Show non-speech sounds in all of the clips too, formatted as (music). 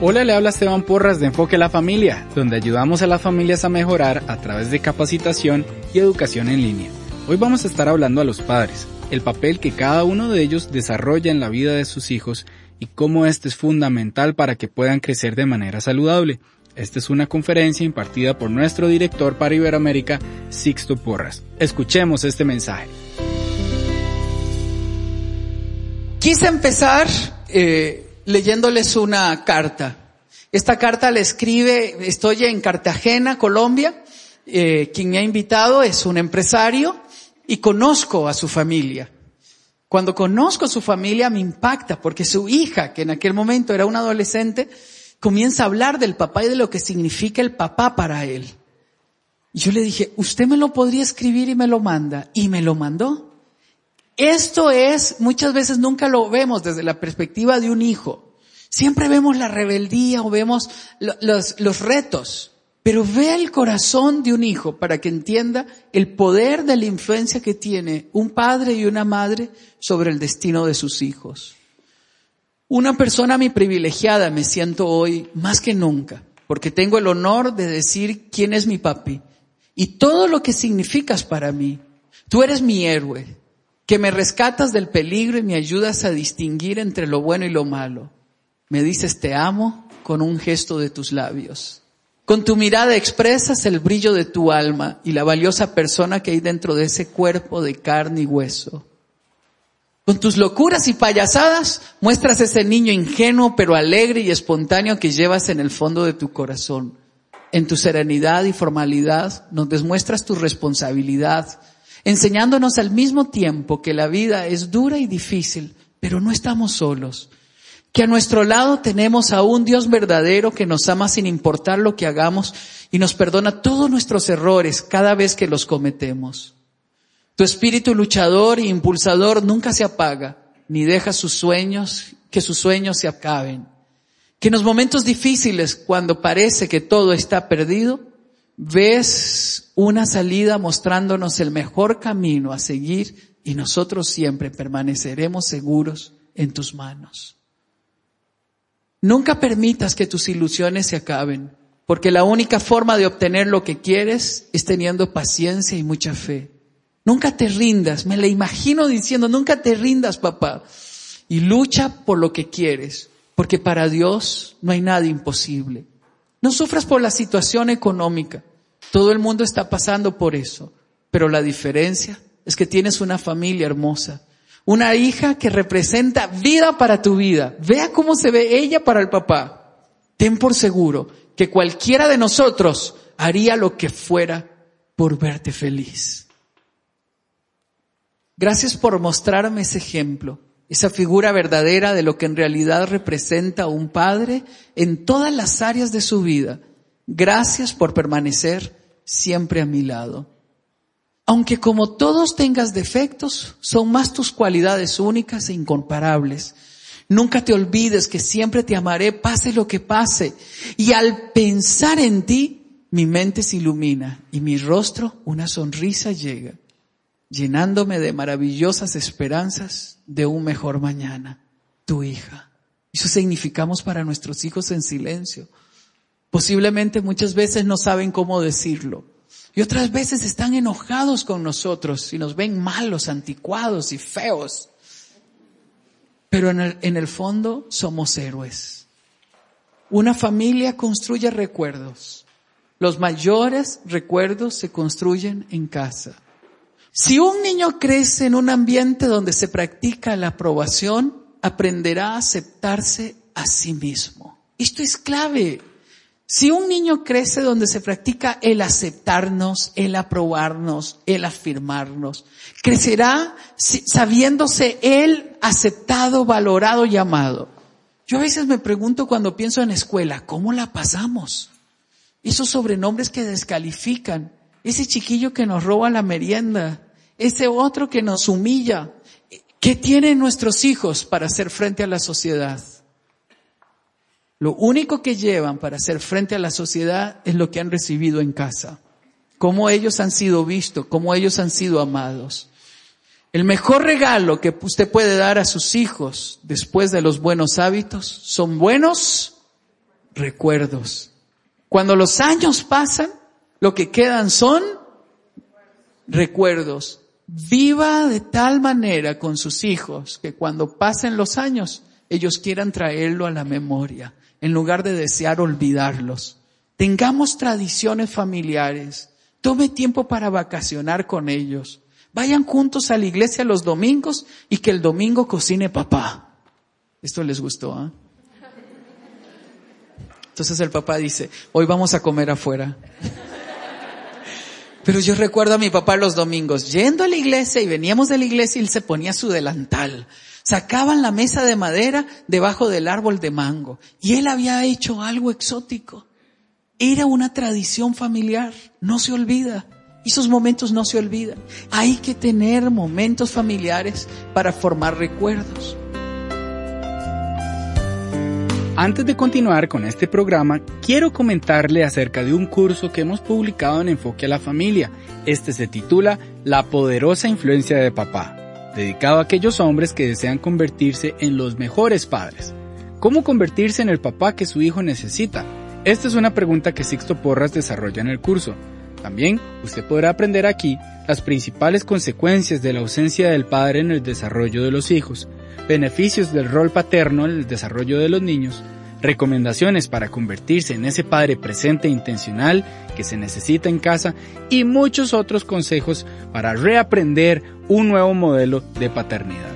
Hola, le habla Esteban Porras de Enfoque a la Familia, donde ayudamos a las familias a mejorar a través de capacitación y educación en línea. Hoy vamos a estar hablando a los padres, el papel que cada uno de ellos desarrolla en la vida de sus hijos y cómo este es fundamental para que puedan crecer de manera saludable. Esta es una conferencia impartida por nuestro director para Iberoamérica, Sixto Porras. Escuchemos este mensaje. Quise empezar eh, leyéndoles una carta. Esta carta la escribe, estoy en Cartagena, Colombia, eh, quien me ha invitado es un empresario y conozco a su familia. Cuando conozco a su familia me impacta porque su hija, que en aquel momento era una adolescente, comienza a hablar del papá y de lo que significa el papá para él. Y yo le dije, usted me lo podría escribir y me lo manda. Y me lo mandó. Esto es, muchas veces nunca lo vemos desde la perspectiva de un hijo. Siempre vemos la rebeldía o vemos los, retos, pero ve el corazón de un hijo para que entienda el poder de la influencia que tiene un padre y una madre sobre el destino de sus hijos. Una persona mi privilegiada me siento hoy más que nunca, porque tengo el honor de decir quién es mi papi y todo lo que significas para mí. Tú eres mi héroe, que me rescatas del peligro y me ayudas a distinguir entre lo bueno y lo malo. Me dices te amo con un gesto de tus labios. Con tu mirada expresas el brillo de tu alma y la valiosa persona que hay dentro de ese cuerpo de carne y hueso. Con tus locuras y payasadas muestras ese niño ingenuo pero alegre y espontáneo que llevas en el fondo de tu corazón. En tu serenidad y formalidad nos demuestras tu responsabilidad, enseñándonos al mismo tiempo que la vida es dura y difícil, pero no estamos solos. Que a nuestro lado tenemos a un Dios verdadero que nos ama sin importar lo que hagamos y nos perdona todos nuestros errores cada vez que los cometemos. Tu espíritu luchador e impulsador nunca se apaga, ni deja sus sueños, que sus sueños se acaben. Que en los momentos difíciles, cuando parece que todo está perdido, ves una salida mostrándonos el mejor camino a seguir y nosotros siempre permaneceremos seguros en tus manos. Nunca permitas que tus ilusiones se acaben, porque la única forma de obtener lo que quieres es teniendo paciencia y mucha fe. Nunca te rindas, me la imagino diciendo, nunca te rindas, papá, y lucha por lo que quieres, porque para Dios no hay nada imposible. No sufras por la situación económica. Todo el mundo está pasando por eso. Pero la diferencia es que tienes una familia hermosa. Una hija que representa vida para tu vida. Vea cómo se ve ella para el papá. Ten por seguro que cualquiera de nosotros haría lo que fuera por verte feliz. Gracias por mostrarme ese ejemplo, esa figura verdadera de lo que en realidad representa un padre en todas las áreas de su vida. Gracias por permanecer siempre a mi lado. Aunque como todos tengas defectos, son más tus cualidades únicas e incomparables. Nunca te olvides que siempre te amaré, pase lo que pase. Y al pensar en ti, mi mente se ilumina y mi rostro una sonrisa llega, llenándome de maravillosas esperanzas de un mejor mañana. Tu hija. Eso significamos para nuestros hijos en silencio. Posiblemente muchas veces no saben cómo decirlo. Y otras veces están enojados con nosotros y nos ven malos, anticuados y feos. pero en el, en el fondo somos héroes. Una familia construye recuerdos. Los mayores recuerdos se construyen en casa. Si un niño crece en un ambiente donde se practica la aprobación, aprenderá a aceptarse a sí mismo. Esto es clave. Si un niño crece donde se practica el aceptarnos, el aprobarnos, el afirmarnos, crecerá sabiéndose él aceptado, valorado y. Yo a veces me pregunto cuando pienso en escuela, ¿cómo la pasamos? Esos sobrenombres que descalifican, ese chiquillo que nos roba la merienda, ese otro que nos humilla. ¿Qué tienen nuestros hijos para hacer frente a la sociedad? Lo único que llevan para hacer frente a la sociedad es lo que han recibido en casa, cómo ellos han sido vistos, cómo ellos han sido amados. El mejor regalo que usted puede dar a sus hijos después de los buenos hábitos son buenos recuerdos. Cuando los años pasan, lo que quedan son recuerdos. Viva de tal manera con sus hijos que cuando pasen los años, ellos quieran traerlo a la memoria en lugar de desear olvidarlos. Tengamos tradiciones familiares. Tome tiempo para vacacionar con ellos. Vayan juntos a la iglesia los domingos y que el domingo cocine papá. Esto les gustó, ¿ah? Entonces el papá dice, hoy vamos a comer afuera. (laughs) Pero yo recuerdo a mi papá los domingos yendo a la iglesia y veníamos de la iglesia y él se ponía su delantal sacaban la mesa de madera debajo del árbol de mango y él había hecho algo exótico. Era una tradición familiar, no se olvida. Esos momentos no se olvidan. Hay que tener momentos familiares para formar recuerdos. Antes de continuar con este programa, quiero comentarle acerca de un curso que hemos publicado en Enfoque a la Familia. Este se titula La poderosa influencia de papá dedicado a aquellos hombres que desean convertirse en los mejores padres. ¿Cómo convertirse en el papá que su hijo necesita? Esta es una pregunta que Sixto Porras desarrolla en el curso. También usted podrá aprender aquí las principales consecuencias de la ausencia del padre en el desarrollo de los hijos, beneficios del rol paterno en el desarrollo de los niños, recomendaciones para convertirse en ese padre presente e intencional que se necesita en casa y muchos otros consejos para reaprender un nuevo modelo de paternidad.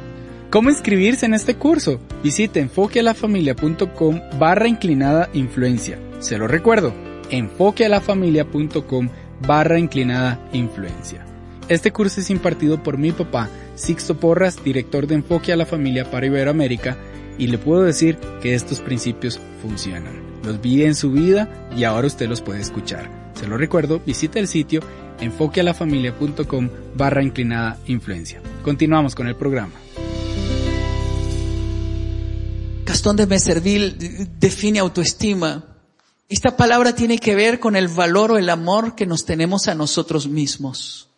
¿Cómo inscribirse en este curso? Visite enfoquealafamilia.com barra inclinada influencia. Se lo recuerdo, enfoquealafamilia.com barra inclinada influencia. Este curso es impartido por mi papá, Sixto Porras, director de Enfoque a la Familia para Iberoamérica, y le puedo decir que estos principios funcionan. Los vi en su vida y ahora usted los puede escuchar. Se lo recuerdo, visite el sitio enfoquealafamilia.com barra inclinada influencia. Continuamos con el programa. Gastón de Meserville define autoestima. Esta palabra tiene que ver con el valor o el amor que nos tenemos a nosotros mismos.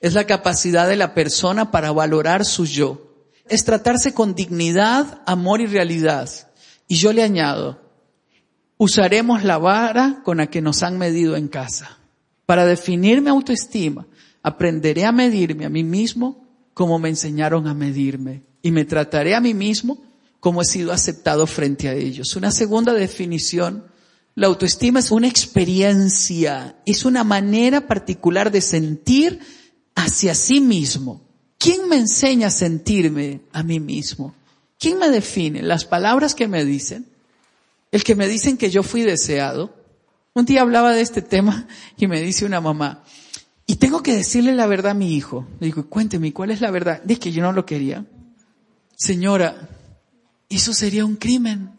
Es la capacidad de la persona para valorar su yo es tratarse con dignidad, amor y realidad. Y yo le añado, usaremos la vara con la que nos han medido en casa. Para definir mi autoestima, aprenderé a medirme a mí mismo como me enseñaron a medirme. Y me trataré a mí mismo como he sido aceptado frente a ellos. Una segunda definición, la autoestima es una experiencia, es una manera particular de sentir hacia sí mismo. ¿Quién me enseña a sentirme a mí mismo? ¿Quién me define? Las palabras que me dicen. El que me dicen que yo fui deseado. Un día hablaba de este tema y me dice una mamá, y tengo que decirle la verdad a mi hijo. Le digo, cuénteme, ¿cuál es la verdad? De que yo no lo quería. Señora, eso sería un crimen.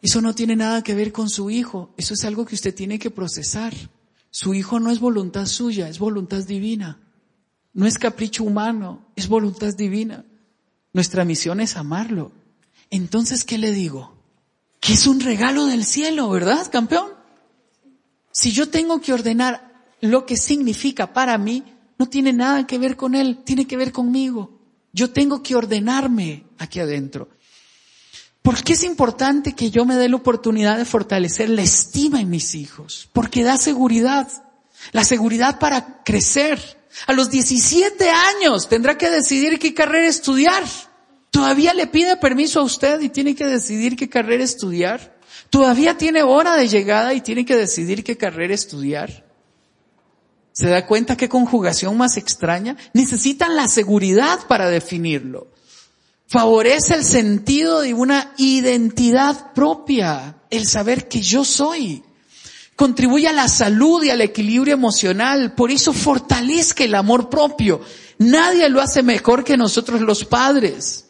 Eso no tiene nada que ver con su hijo. Eso es algo que usted tiene que procesar. Su hijo no es voluntad suya, es voluntad divina. No es capricho humano, es voluntad divina. Nuestra misión es amarlo. Entonces, ¿qué le digo? Que es un regalo del cielo, ¿verdad, campeón? Si yo tengo que ordenar lo que significa para mí, no tiene nada que ver con él, tiene que ver conmigo. Yo tengo que ordenarme aquí adentro. ¿Por qué es importante que yo me dé la oportunidad de fortalecer la estima en mis hijos? Porque da seguridad. La seguridad para crecer, a los 17 años tendrá que decidir qué carrera estudiar. Todavía le pide permiso a usted y tiene que decidir qué carrera estudiar. Todavía tiene hora de llegada y tiene que decidir qué carrera estudiar. ¿Se da cuenta qué conjugación más extraña? Necesitan la seguridad para definirlo. Favorece el sentido de una identidad propia, el saber que yo soy. Contribuye a la salud y al equilibrio emocional, por eso fortalezca el amor propio. Nadie lo hace mejor que nosotros los padres.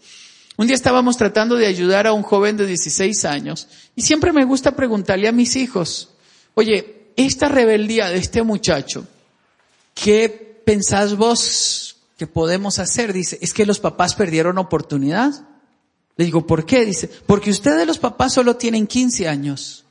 Un día estábamos tratando de ayudar a un joven de 16 años y siempre me gusta preguntarle a mis hijos, oye, esta rebeldía de este muchacho, ¿qué pensás vos que podemos hacer? Dice, es que los papás perdieron oportunidad. Le digo, ¿por qué? Dice, porque ustedes los papás solo tienen 15 años.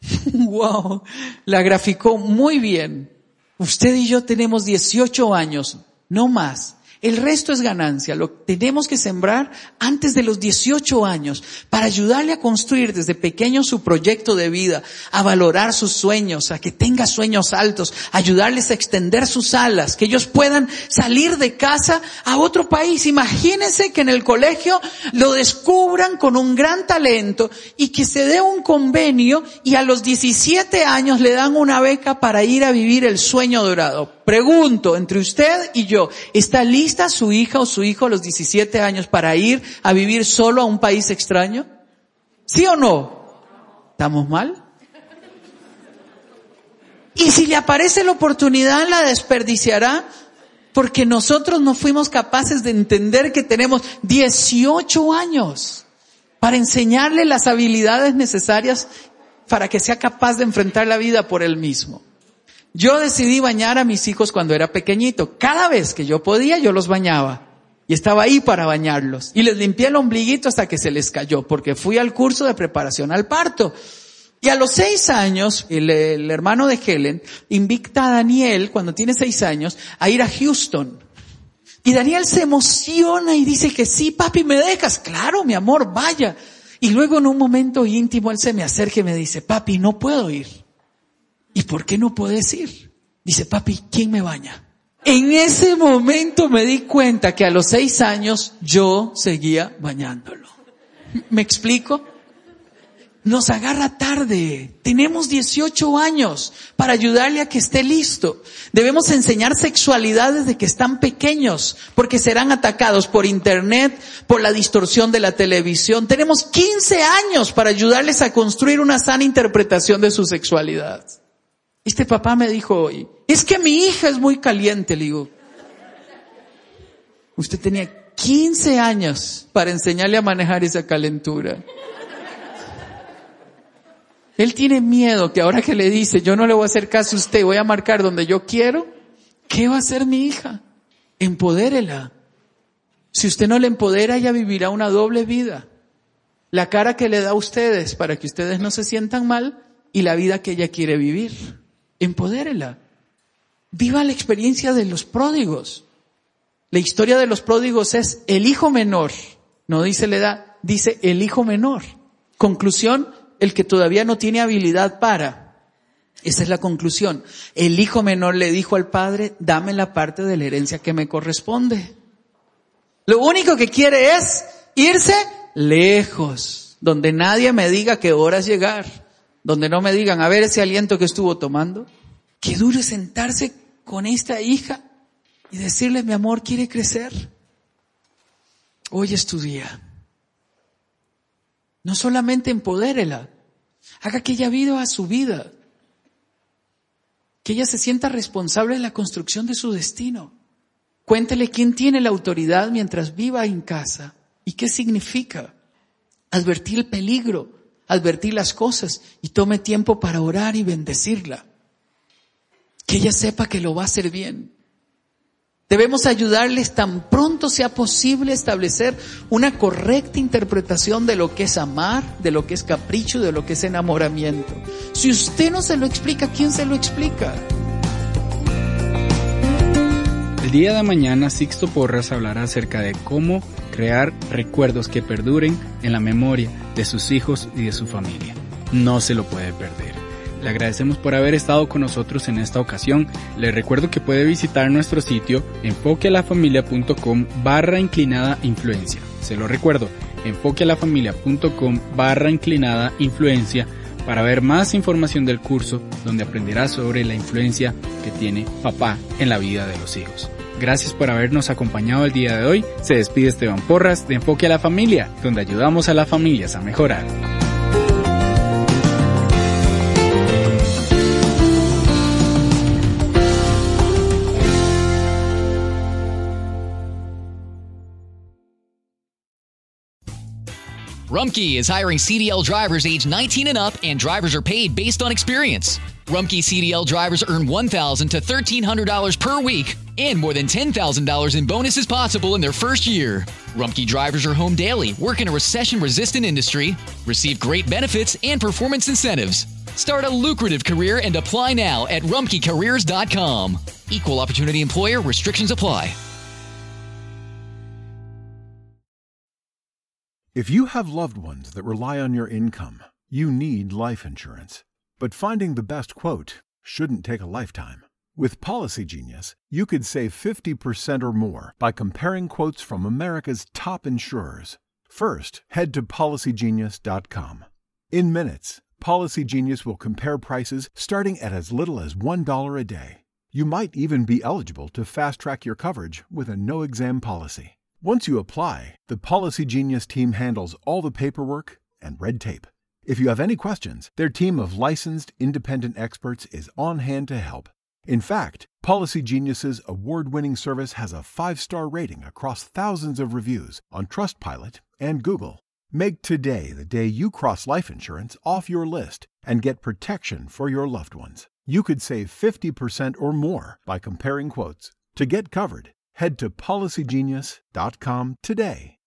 (laughs) wow, la graficó muy bien. Usted y yo tenemos 18 años, no más. El resto es ganancia. Lo tenemos que sembrar antes de los 18 años para ayudarle a construir desde pequeño su proyecto de vida, a valorar sus sueños, a que tenga sueños altos, ayudarles a extender sus alas, que ellos puedan salir de casa a otro país. Imagínense que en el colegio lo descubran con un gran talento y que se dé un convenio y a los 17 años le dan una beca para ir a vivir el sueño dorado. Pregunto, entre usted y yo, ¿está lista su hija o su hijo a los 17 años para ir a vivir solo a un país extraño? ¿Sí o no? ¿Estamos mal? Y si le aparece la oportunidad, la desperdiciará porque nosotros no fuimos capaces de entender que tenemos 18 años para enseñarle las habilidades necesarias para que sea capaz de enfrentar la vida por él mismo. Yo decidí bañar a mis hijos cuando era pequeñito. Cada vez que yo podía, yo los bañaba. Y estaba ahí para bañarlos. Y les limpié el ombliguito hasta que se les cayó, porque fui al curso de preparación al parto. Y a los seis años, el, hermano de Helen invita a Daniel, cuando tiene seis años, a ir a Houston. Y Daniel se emociona y dice que sí, papi, ¿me dejas? Claro, mi amor, vaya. Y luego en un momento íntimo él se me acerca y me dice, papi, no puedo ir. ¿Y por qué no puedes ir? Dice, papi, ¿quién me baña? En ese momento me di cuenta que a los seis años yo seguía bañándolo. ¿Me explico? Nos agarra tarde. Tenemos 18 años para ayudarle a que esté listo. Debemos enseñar sexualidad desde que están pequeños, porque serán atacados por internet, por la distorsión de la televisión. Tenemos 15 años para ayudarles a construir una sana interpretación de su sexualidad. Este papá me dijo hoy, es que mi hija es muy caliente, le digo. Usted tenía 15 años para enseñarle a manejar esa calentura. Él tiene miedo que ahora que le dice, yo no le voy a hacer caso a usted, voy a marcar donde yo quiero, ¿qué va a hacer mi hija? Empodérela. Si usted no le empodera, ella vivirá una doble vida. La cara que le da a ustedes para que ustedes no se sientan mal y la vida que ella quiere vivir empodérela. Viva la experiencia de los pródigos. La historia de los pródigos es el hijo menor, no dice la edad, dice el hijo menor. Conclusión, el que todavía no tiene habilidad para. Esa es la conclusión. El hijo menor le dijo al padre, dame la parte de la herencia que me corresponde. Lo único que quiere es irse lejos, donde nadie me diga qué horas llegar donde no me digan, a ver ese aliento que estuvo tomando. Qué duro sentarse con esta hija y decirle, mi amor, ¿quiere crecer? Hoy es tu día. No solamente empodérela, haga que ella viva su vida, que ella se sienta responsable de la construcción de su destino. Cuéntele quién tiene la autoridad mientras viva en casa y qué significa advertir el peligro advertir las cosas y tome tiempo para orar y bendecirla. Que ella sepa que lo va a hacer bien. Debemos ayudarles tan pronto sea posible establecer una correcta interpretación de lo que es amar, de lo que es capricho, de lo que es enamoramiento. Si usted no se lo explica, ¿quién se lo explica? El día de mañana Sixto Porras hablará acerca de cómo crear recuerdos que perduren en la memoria de sus hijos y de su familia. No se lo puede perder. Le agradecemos por haber estado con nosotros en esta ocasión. Le recuerdo que puede visitar nuestro sitio enfoquealafamilia.com barra inclinada influencia Se lo recuerdo, enfoquealafamilia.com barra inclinada influencia para ver más información del curso donde aprenderás sobre la influencia que tiene papá en la vida de los hijos. Gracias por habernos acompañado el día de hoy. Se despide Esteban Porras de Enfoque a la Familia, donde ayudamos a las familias a mejorar. Rumkey is hiring CDL drivers age 19 and up, and drivers are paid based on experience. Rumkey CDL drivers earn $1,000 to $1,300 per week and more than $10,000 in bonuses possible in their first year. Rumkey drivers are home daily, work in a recession resistant industry, receive great benefits and performance incentives. Start a lucrative career and apply now at rumkeycareers.com. Equal opportunity employer restrictions apply. If you have loved ones that rely on your income, you need life insurance. But finding the best quote shouldn't take a lifetime. With Policy Genius, you could save 50% or more by comparing quotes from America's top insurers. First, head to policygenius.com. In minutes, Policy Genius will compare prices starting at as little as $1 a day. You might even be eligible to fast track your coverage with a no exam policy. Once you apply, the Policy Genius team handles all the paperwork and red tape. If you have any questions, their team of licensed independent experts is on hand to help. In fact, Policy Genius's award-winning service has a 5-star rating across thousands of reviews on Trustpilot and Google. Make today the day you cross life insurance off your list and get protection for your loved ones. You could save 50% or more by comparing quotes. To get covered, head to policygenius.com today.